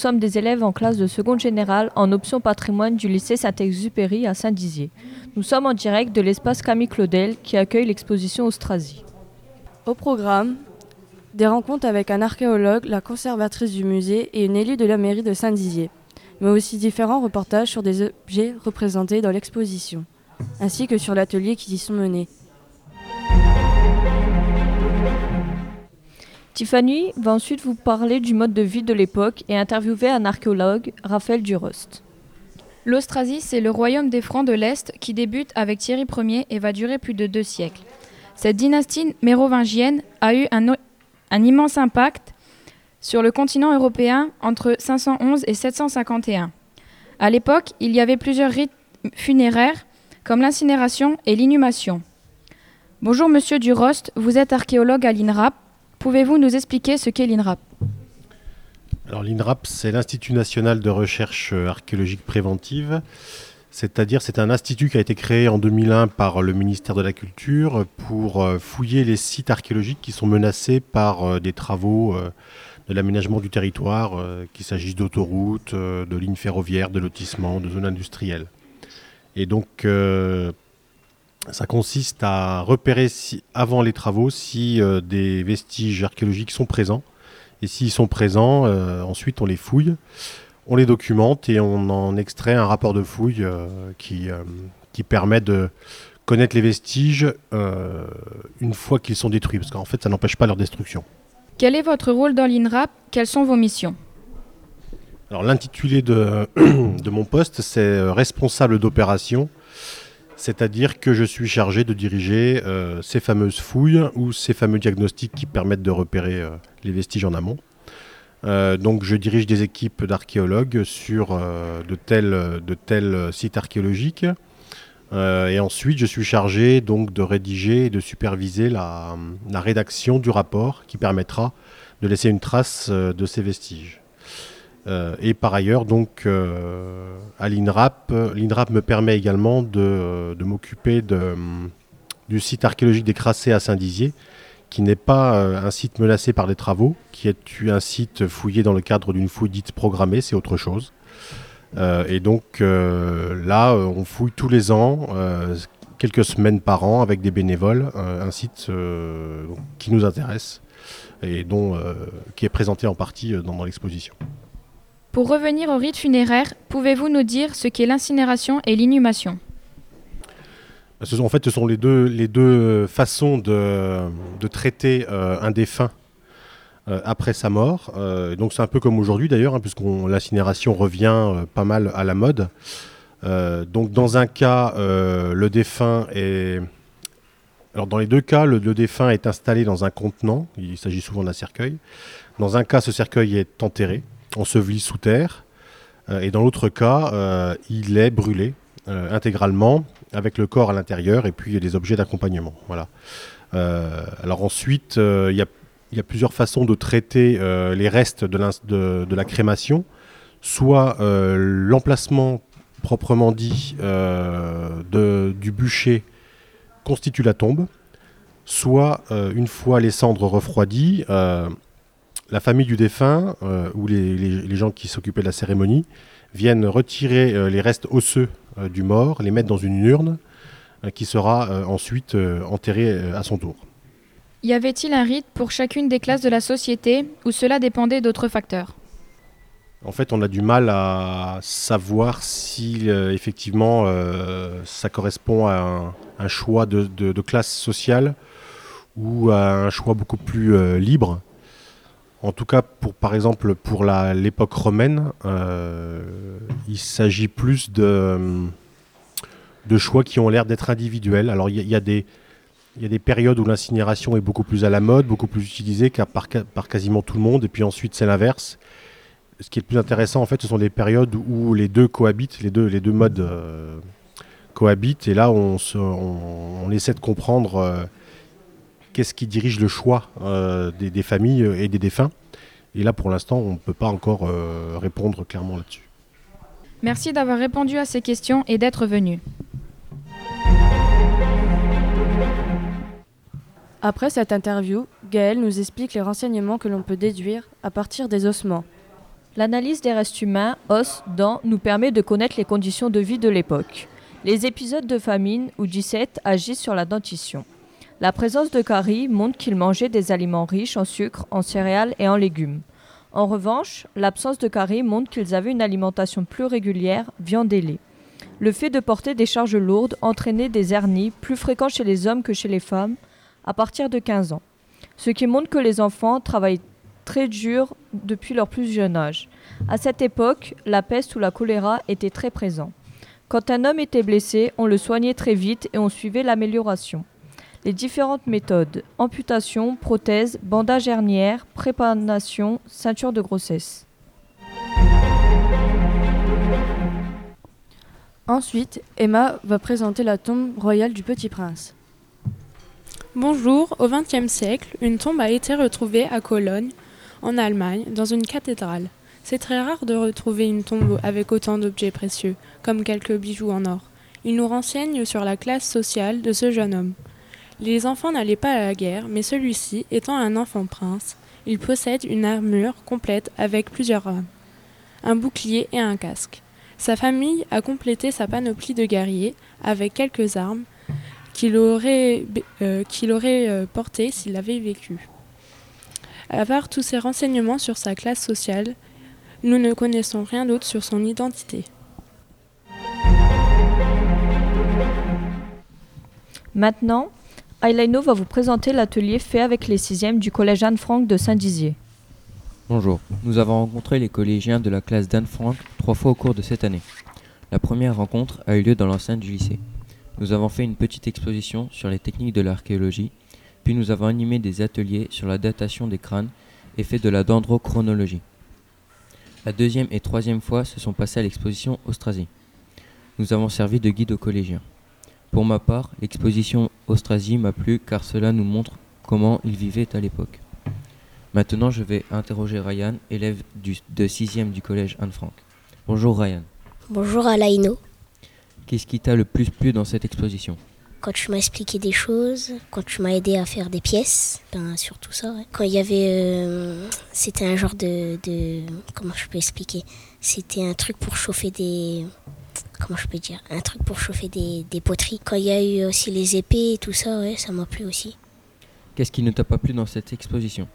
Nous sommes des élèves en classe de seconde générale en option patrimoine du lycée Saint-Exupéry à Saint-Dizier. Nous sommes en direct de l'espace Camille Claudel qui accueille l'exposition Austrasie. Au programme, des rencontres avec un archéologue, la conservatrice du musée et une élue de la mairie de Saint-Dizier, mais aussi différents reportages sur des objets représentés dans l'exposition, ainsi que sur l'atelier qui y sont menés. Tiffany va ensuite vous parler du mode de vie de l'époque et interviewer un archéologue, Raphaël Durost. L'Austrasie, c'est le royaume des Francs de l'Est qui débute avec Thierry Ier et va durer plus de deux siècles. Cette dynastie mérovingienne a eu un, un immense impact sur le continent européen entre 511 et 751. À l'époque, il y avait plusieurs rites funéraires comme l'incinération et l'inhumation. Bonjour Monsieur Durost, vous êtes archéologue à l'INRAP. Pouvez-vous nous expliquer ce qu'est l'INRAP? Alors l'INRAP, c'est l'Institut national de recherche archéologique préventive. C'est-à-dire, c'est un institut qui a été créé en 2001 par le ministère de la Culture pour euh, fouiller les sites archéologiques qui sont menacés par euh, des travaux euh, de l'aménagement du territoire, qu'il s'agisse d'autoroutes, de lignes ferroviaires, de lotissements, de zones industrielles. Et donc, ça consiste à repérer si, avant les travaux si euh, des vestiges archéologiques sont présents. Et s'ils sont présents, euh, ensuite on les fouille, on les documente et on en extrait un rapport de fouille euh, qui, qui permet de connaître les vestiges une fois qu'ils sont détruits, parce qu'en fait ça n'empêche pas leur destruction. Quel est votre rôle dans l'INRAP? Quelles sont vos missions? Alors l'intitulé de, de mon poste, c'est responsable d'opération c'est-à-dire que je suis chargé de diriger euh, ces fameuses fouilles ou ces fameux diagnostics qui permettent de repérer euh, les vestiges en amont. Euh, donc je dirige des équipes d'archéologues sur de, tels, de tels sites archéologiques. et ensuite, je suis chargé donc de rédiger et de superviser la rédaction du rapport qui permettra de laisser une trace de ces vestiges. Euh, et par ailleurs, donc, euh, à l'INRAP, l'INRAP me permet également de, m'occuper du site archéologique des Crassés à Saint-Dizier, qui n'est pas euh, un site menacé par des travaux, qui est un site fouillé dans le cadre d'une fouille dite programmée, c'est autre chose. et donc là, on fouille tous les ans, quelques semaines par an, avec des bénévoles, un site qui nous intéresse et qui est présenté en partie dans l'exposition. Pour revenir au rite funéraire, pouvez-vous nous dire ce qu'est l'incinération et l'inhumation? En fait, ce sont les deux, les deux façons de, traiter euh, un défunt euh, après sa mort. Euh, donc c'est un peu comme aujourd'hui d'ailleurs, hein, puisque l'incinération revient pas mal à la mode. donc dans un cas, le défunt est... Alors dans les deux cas, le défunt est installé dans un contenant, il s'agit souvent d'un cercueil. Dans un cas, ce cercueil est enterré enseveli sous terre. Euh, et dans l'autre cas, euh, il est brûlé euh, intégralement avec le corps à l'intérieur et puis des objets d'accompagnement. Voilà. alors ensuite, il y, a plusieurs façons de traiter les restes de, la crémation. Soit l'emplacement proprement dit du bûcher constitue la tombe, soit une fois les cendres refroidies, la famille du défunt euh, ou les, gens qui s'occupaient de la cérémonie viennent retirer euh, les restes osseux euh, du mort, les mettre dans une urne qui sera ensuite enterrée à son tour. Y avait-il un rite pour chacune des classes de la société ou cela dépendait d'autres facteurs? En fait, on a du mal à savoir si effectivement ça correspond à un, choix de, de, classe sociale ou à un choix beaucoup plus libre. En tout cas, pour, par exemple, pour l'époque romaine, euh, il s'agit plus de, de, choix qui ont l'air d'être individuels. Alors, il y, a des, y, a des périodes où l'incinération est beaucoup plus à la mode, beaucoup plus utilisée par, par quasiment tout le monde, et puis ensuite, c'est l'inverse. Ce qui est le plus intéressant, en fait, ce sont des périodes où les deux cohabitent, les deux, les deux modes euh, cohabitent, et là, on, on, essaie de comprendre. Euh, qu'est-ce qui dirige le choix euh, des, familles et des défunts. Et là, pour l'instant, on ne peut pas encore euh, répondre clairement là-dessus. Merci d'avoir répondu à ces questions et d'être venu. Après cette interview, Gaël nous explique les renseignements que l'on peut déduire à partir des ossements. L'analyse des restes humains, os, dents, nous permet de connaître les conditions de vie de l'époque. Les épisodes de famine ou disette agissent sur la dentition. La présence de caries montre qu'ils mangeaient des aliments riches en sucre, en céréales et en légumes. En revanche, l'absence de caries montre qu'ils avaient une alimentation plus régulière, viande et lait. Le fait de porter des charges lourdes entraînait des hernies plus fréquentes chez les hommes que chez les femmes à partir de 15 ans, ce qui montre que les enfants travaillent très dur depuis leur plus jeune âge. À cette époque, la peste ou la choléra étaient très présents. Quand un homme était blessé, on le soignait très vite et on suivait l'amélioration. Les différentes méthodes amputation, prothèse, bandage hernière, prépanation, ceinture de grossesse. Ensuite, Emma va présenter la tombe royale du Petit Prince. Bonjour, au XXe siècle, une tombe a été retrouvée à Cologne, en Allemagne, dans une cathédrale. C'est très rare de retrouver une tombe avec autant d'objets précieux, comme quelques bijoux en or. Il nous renseigne sur la classe sociale de ce jeune homme. Les enfants n'allaient pas à la guerre, mais celui-ci, étant un enfant prince, il possède une armure complète avec plusieurs armes, un bouclier et un casque. Sa famille a complété sa panoplie de guerriers avec quelques armes qu'il aurait, euh, euh, portées s'il avait vécu. À part tous ces renseignements sur sa classe sociale, nous ne connaissons rien d'autre sur son identité. Maintenant, Aylaino va vous présenter l'atelier fait avec les 6e du collège Anne-Franck de Saint-Dizier. Bonjour, nous avons rencontré les collégiens de la classe d'Anne-Franck trois fois au cours de cette année. La première rencontre a eu lieu dans l'enceinte du lycée. Nous avons fait une petite exposition sur les techniques de l'archéologie puis nous avons animé des ateliers sur la datation des crânes et fait de la dendrochronologie. La deuxième et troisième fois se sont passées à l'exposition Austrasie. Nous avons servi de guide aux collégiens. Pour ma part, l'exposition Austrasie m'a plu car cela nous montre comment ils vivaient à l'époque. Maintenant, je vais interroger Ryan, élève du, de 6e du collège Anne-Franck. Bonjour Ryan. Bonjour Alaino. Qu'est-ce qui t'a le plus plu dans cette exposition? Quand tu m'as expliqué des choses, quand tu m'as aidé à faire des pièces, ben surtout ça. Quand il y avait, euh, c'était un genre de, de, comment je peux expliquer? C'était un truc pour chauffer des, comment je peux dire Un truc pour chauffer des, des poteries. Quand il y a eu aussi les épées et tout ça, ouais, ça m'a plu aussi. Qu'est-ce qui ne t'a pas plu dans cette exposition?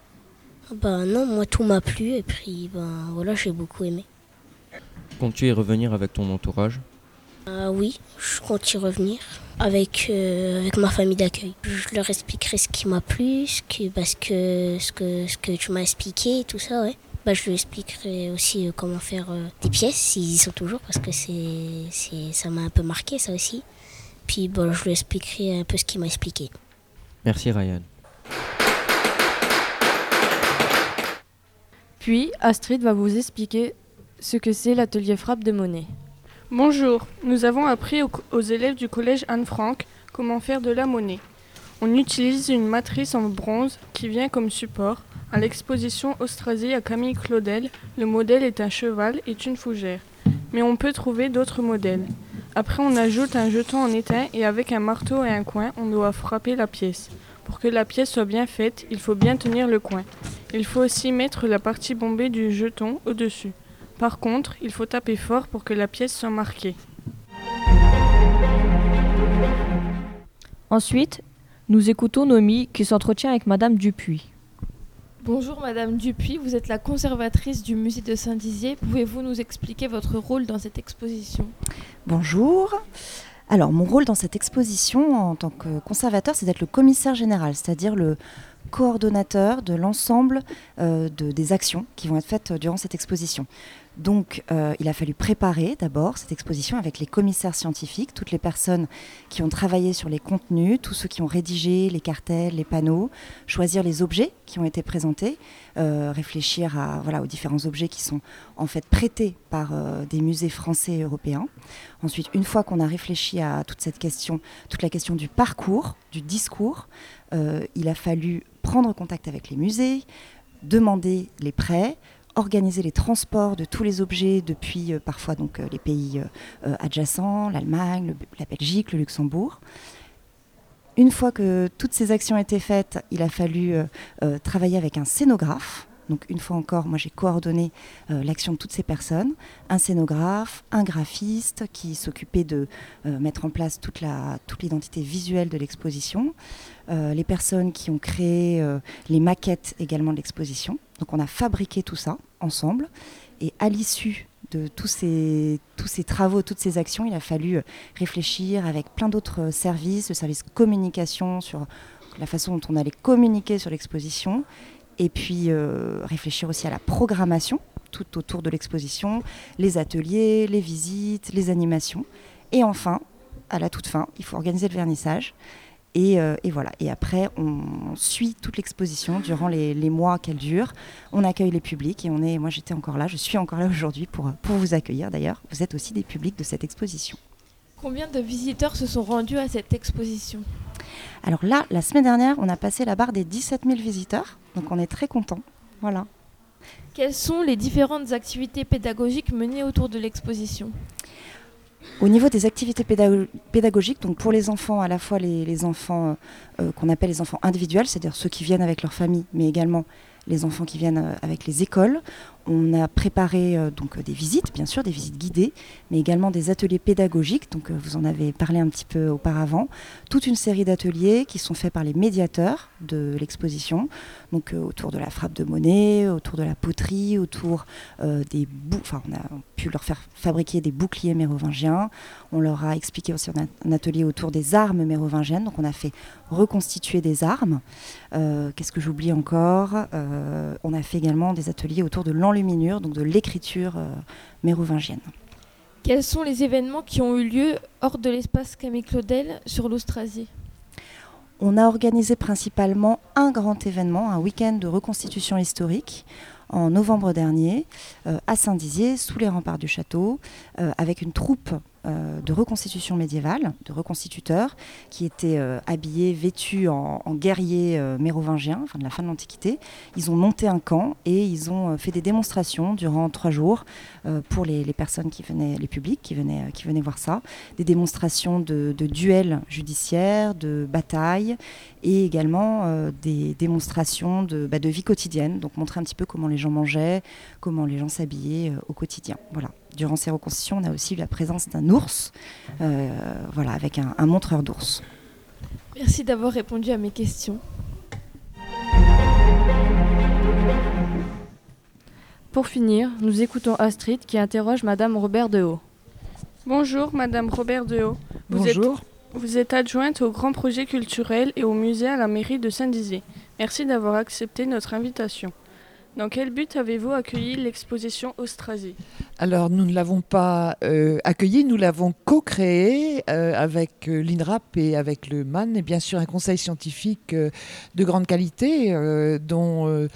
Ben non, moi tout m'a plu et puis ben voilà, j'ai beaucoup aimé. Comptes-tu y revenir avec ton entourage? Euh, Oui, je compte y revenir avec, euh, avec ma famille d'accueil. Je leur expliquerai ce qui m'a plu, ce que, parce que, ce, que, ce que tu m'as expliqué et tout ça, ouais. Bah, je lui expliquerai aussi euh, comment faire euh, des pièces, s'ils y sont toujours, parce que c'est, c'est, ça m'a un peu marqué, ça aussi. Puis bon, je lui expliquerai un peu ce qu'il m'a expliqué. Merci Ryan. Puis Astrid va vous expliquer ce que c'est l'atelier frappe de monnaie. Bonjour, nous avons appris aux, élèves du collège Anne-Franck comment faire de la monnaie. On utilise une matrice en bronze qui vient comme support. À l'exposition Austrasie à Camille Claudel, le modèle est un cheval et une fougère. Mais on peut trouver d'autres modèles. Après, on ajoute un jeton en étain et avec un marteau et un coin, on doit frapper la pièce. Pour que la pièce soit bien faite, il faut bien tenir le coin. Il faut aussi mettre la partie bombée du jeton au-dessus. Par contre, il faut taper fort pour que la pièce soit marquée. Ensuite, nous écoutons Nomi qui s'entretient avec Madame Dupuis. Bonjour Madame Dupuis, vous êtes la conservatrice du musée de Saint-Dizier. Pouvez-vous nous expliquer votre rôle dans cette exposition? Bonjour. Alors mon rôle dans cette exposition en tant que conservateur, c'est d'être le commissaire général, c'est-à-dire le coordonnateur de l'ensemble euh, de, des actions qui vont être faites durant cette exposition. Donc, euh, il a fallu préparer d'abord cette exposition avec les commissaires scientifiques, toutes les personnes qui ont travaillé sur les contenus, tous ceux qui ont rédigé les cartels, les panneaux, choisir les objets qui ont été présentés, euh, réfléchir à, voilà, aux différents objets qui sont en fait prêtés par euh, des musées français et européens. Ensuite, une fois qu'on a réfléchi à toute cette question, toute la question du parcours, du discours, il a fallu prendre contact avec les musées, demander les prêts, organiser les transports de tous les objets depuis euh, parfois donc, euh, les pays euh, adjacents, l'Allemagne, la Belgique, le Luxembourg. Une fois que toutes ces actions étaient faites, il a fallu travailler avec un scénographe. Donc une fois encore, moi j'ai coordonné l'action de toutes ces personnes, un scénographe, un graphiste qui s'occupait de mettre en place toute l'identité visuelle de l'exposition, les personnes qui ont créé les maquettes également de l'exposition. Donc on a fabriqué tout ça ensemble et à l'issue de tous ces, travaux, toutes ces actions, il a fallu réfléchir avec plein d'autres services, le service communication sur la façon dont on allait communiquer sur l'exposition, et puis euh, réfléchir aussi à la programmation tout autour de l'exposition, les ateliers, les visites, les animations. Et enfin, à la toute fin, il faut organiser le vernissage. Et, euh, voilà. Et après, on suit toute l'exposition durant les, mois qu'elle dure. On accueille les publics et on est. Moi, j'étais encore là. Je suis encore là aujourd'hui pour, pour vous accueillir. D'ailleurs, vous êtes aussi des publics de cette exposition. Combien de visiteurs se sont rendus à cette exposition? Alors là, la semaine dernière, on a passé la barre des 17 000 visiteurs, donc on est très content. Voilà. Quelles sont les différentes activités pédagogiques menées autour de l'exposition? Au niveau des activités pédagogiques, donc pour les enfants, à la fois les, enfants euh, euh, qu'on appelle les enfants individuels, c'est-à-dire ceux qui viennent avec leur famille, mais également les enfants qui viennent euh, avec les écoles. On a préparé euh, donc des visites, bien sûr, des visites guidées, mais également des ateliers pédagogiques. Donc euh, vous en avez parlé un petit peu auparavant. Toute une série d'ateliers qui sont faits par les médiateurs de l'exposition, donc autour de la frappe de monnaie, autour de la poterie, autour des on a pu leur faire fabriquer des boucliers mérovingiens. On leur a expliqué aussi un atelier autour des armes mérovingiennes. Donc on a fait reconstituer des armes. Qu'est-ce que j'oublie encore? Euh, on a fait également des ateliers autour de l'enluminure, donc de l'écriture euh, mérovingienne. Quels sont les événements qui ont eu lieu hors de l'espace Camille Claudel sur l'Austrasie? On a organisé principalement un grand événement, un week-end de reconstitution historique en novembre dernier euh, à Saint-Dizier, sous les remparts du château, avec une troupe euh, de reconstitution médiévale, de reconstituteurs, qui étaient euh, habillés, vêtus en, guerriers euh, mérovingiens, enfin de la fin de l'Antiquité. Ils ont monté un camp et ils ont fait des démonstrations durant trois jours pour les, personnes qui venaient, les publics qui venaient, qui venaient voir ça. Des démonstrations de, duels judiciaires, de batailles et également des démonstrations de, bah, de vie quotidienne, donc montrer un petit peu comment les gens mangeaient, comment les gens s'habillaient au quotidien. Voilà durant ces reconstitutions, on a aussi eu la présence d'un ours, euh, voilà, avec un, un montreur d'ours. Merci d'avoir répondu à mes questions. Pour finir, nous écoutons Astrid qui interroge Madame Robert Dehaut. Bonjour Madame Robert Dehaut. Vous Bonjour. Êtes, vous êtes adjointe au grand projet culturel et au musée à la mairie de Saint-Dizier. Merci d'avoir accepté notre invitation. Dans quel but avez-vous accueilli l'exposition Austrasie? Alors, nous ne l'avons pas euh, accueillie, nous l'avons co-créée euh, avec euh, l'INRAP et avec le MAN, et bien sûr un conseil scientifique de grande qualité, dont,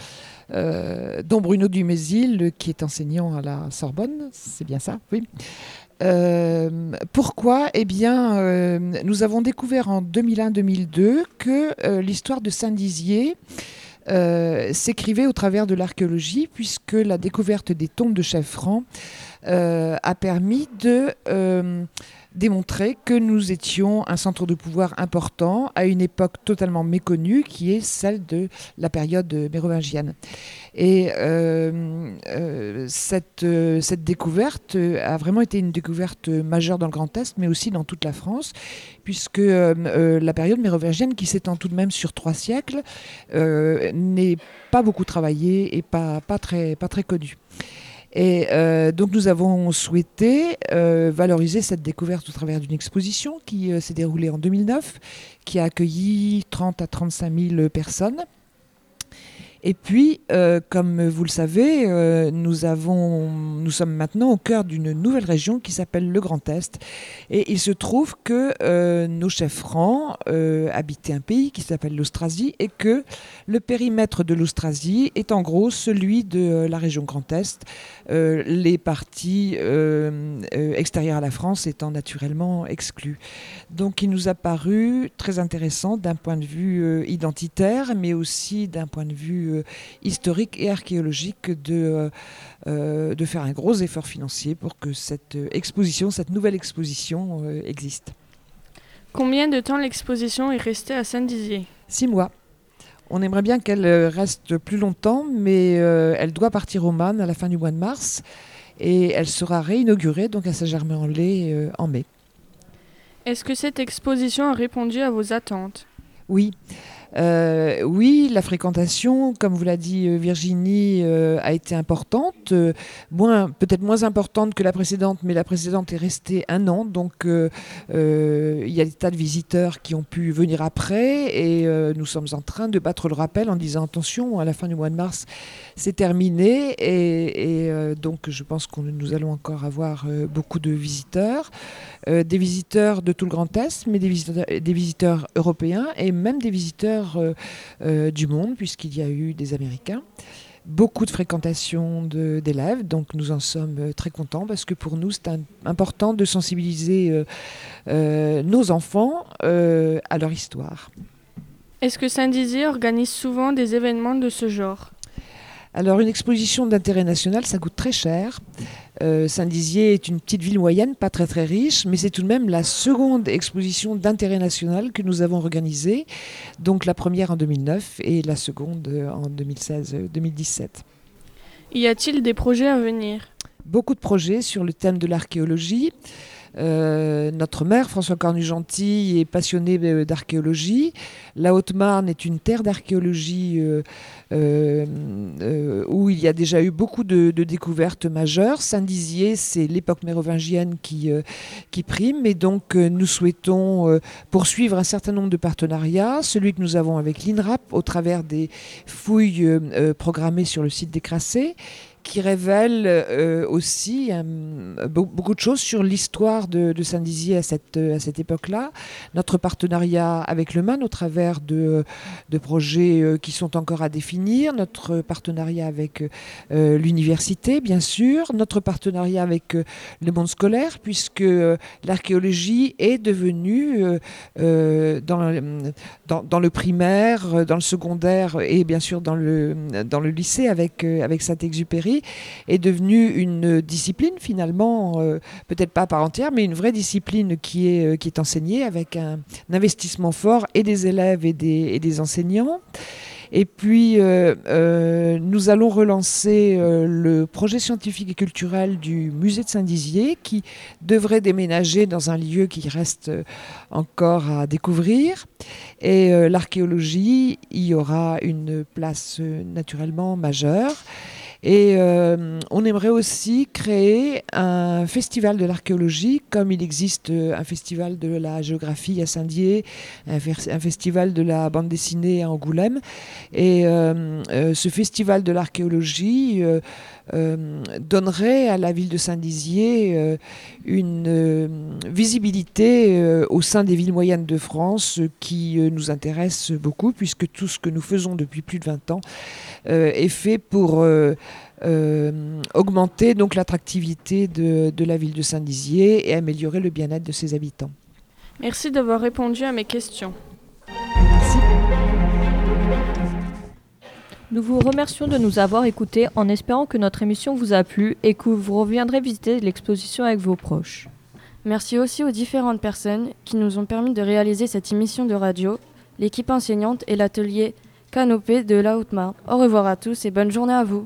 dont Bruno Dumézil, qui est enseignant à la Sorbonne, c'est bien ça, oui. pourquoi? Eh bien, nous avons découvert en 2001-2002 que l'histoire de Saint-Dizier euh, s'écrivait au travers de l'archéologie, puisque la découverte des tombes de chefs francs euh, a permis de euh, démontrer que nous étions un centre de pouvoir important à une époque totalement méconnue, qui est celle de la période mérovingienne. Et cette, cette découverte a vraiment été une découverte majeure dans le Grand Est, mais aussi dans toute la France, puisque la période mérovingienne, qui s'étend tout de même sur trois siècles, n'est pas beaucoup travaillée et pas, pas, très, pas très connue. Et euh, donc nous avons souhaité euh, valoriser cette découverte au travers d'une exposition qui euh, s'est déroulée en 2009, qui a accueilli 30 à 35 000 personnes et puis, euh, comme vous le savez, euh, nous, sommes maintenant au cœur d'une nouvelle région qui s'appelle le Grand Est. Et il se trouve que euh, nos chefs francs habitaient un pays qui s'appelle l'Austrasie et que le périmètre de l'Austrasie est en gros celui de la région Grand Est, les parties extérieures à la France étant naturellement exclues. Donc il nous a paru très intéressant d'un point de vue identitaire, mais aussi d'un point de vue euh, historique et archéologique de, euh, euh, de faire un gros effort financier pour que cette exposition, cette nouvelle exposition existe. Combien de temps l'exposition est restée à Saint-Dizier? Six mois. On aimerait bien qu'elle reste plus longtemps, mais elle doit partir au Man à la fin du mois de mars et elle sera réinaugurée donc à Saint-Germain-en-Laye en mai. Est-ce que cette exposition a répondu à vos attentes? Oui. Euh, oui, la fréquentation, comme vous l'a dit euh, Virginie, euh, a été importante, moins peut-être moins importante que la précédente, mais la précédente est restée un an, donc il y a des tas de visiteurs qui ont pu venir après, et nous sommes en train de battre le rappel en disant attention, à la fin du mois de mars, c'est terminé, et, donc je pense que nous allons encore avoir beaucoup de visiteurs, des visiteurs de tout le Grand Est, mais des visiteurs, des visiteurs européens et même des visiteurs euh, euh, du monde, puisqu'il y a eu des Américains. Beaucoup de fréquentation d'élèves, donc nous en sommes euh, très contents parce que pour nous c'est important de sensibiliser nos enfants à leur histoire. Est-ce que Saint-Dizier organise souvent des événements de ce genre? Alors, une exposition d'intérêt national, ça coûte très cher. Euh, Saint-Dizier est une petite ville moyenne, pas très très riche, mais c'est tout de même la seconde exposition d'intérêt national que nous avons organisée. Donc la première en 2009 et la seconde euh, en 2016-2017. Y a-t-il des projets à venir? Beaucoup de projets sur le thème de l'archéologie. Euh, notre maire, François Cornu-Gentil, est passionné euh, d'archéologie. La Haute-Marne est une terre d'archéologie euh, où il y a déjà eu beaucoup de, découvertes majeures. Saint-Dizier, c'est l'époque mérovingienne qui, qui prime. Et donc, nous souhaitons poursuivre un certain nombre de partenariats. Celui que nous avons avec l'INRAP au travers des fouilles programmées sur le site des Crassés qui révèle euh, aussi euh, be- beaucoup de choses sur l'histoire de, Saint-Dizier à cette, euh, à cette époque-là. Notre partenariat avec le MAN au travers de, de projets qui sont encore à définir, notre partenariat avec l'université, bien sûr, notre partenariat avec le monde scolaire, puisque l'archéologie est devenue dans, dans, dans le primaire, dans le secondaire et bien sûr dans le, dans le lycée avec, avec Saint-Exupéry, est devenue une discipline finalement, euh, peut-être pas à part entière, mais une vraie discipline qui est, euh, qui est enseignée avec un, investissement fort et des élèves et des, des enseignants. Et puis, euh, nous allons relancer le projet scientifique et culturel du musée de Saint-Dizier qui devrait déménager dans un lieu qui reste encore à découvrir. Et l'archéologie y aura une place naturellement majeure. Et euh, on aimerait aussi créer un festival de l'archéologie, comme il existe euh, un festival de la géographie à Saint-Dié, un, festival de la bande dessinée à Angoulême. Et euh, ce festival de l'archéologie donnerait à la ville de Saint-Dizier une visibilité au sein des villes moyennes de France qui nous intéresse beaucoup, puisque tout ce que nous faisons depuis plus de 20 ans est fait pour augmenter donc l'attractivité de, de la ville de Saint-Dizier et améliorer le bien-être de ses habitants. Merci d'avoir répondu à mes questions. Nous vous remercions de nous avoir écoutés en espérant que notre émission vous a plu et que vous reviendrez visiter l'exposition avec vos proches. Merci aussi aux différentes personnes qui nous ont permis de réaliser cette émission de radio, l'équipe enseignante et l'atelier Canopée de la Haute-Marne. Au revoir à tous et bonne journée à vous.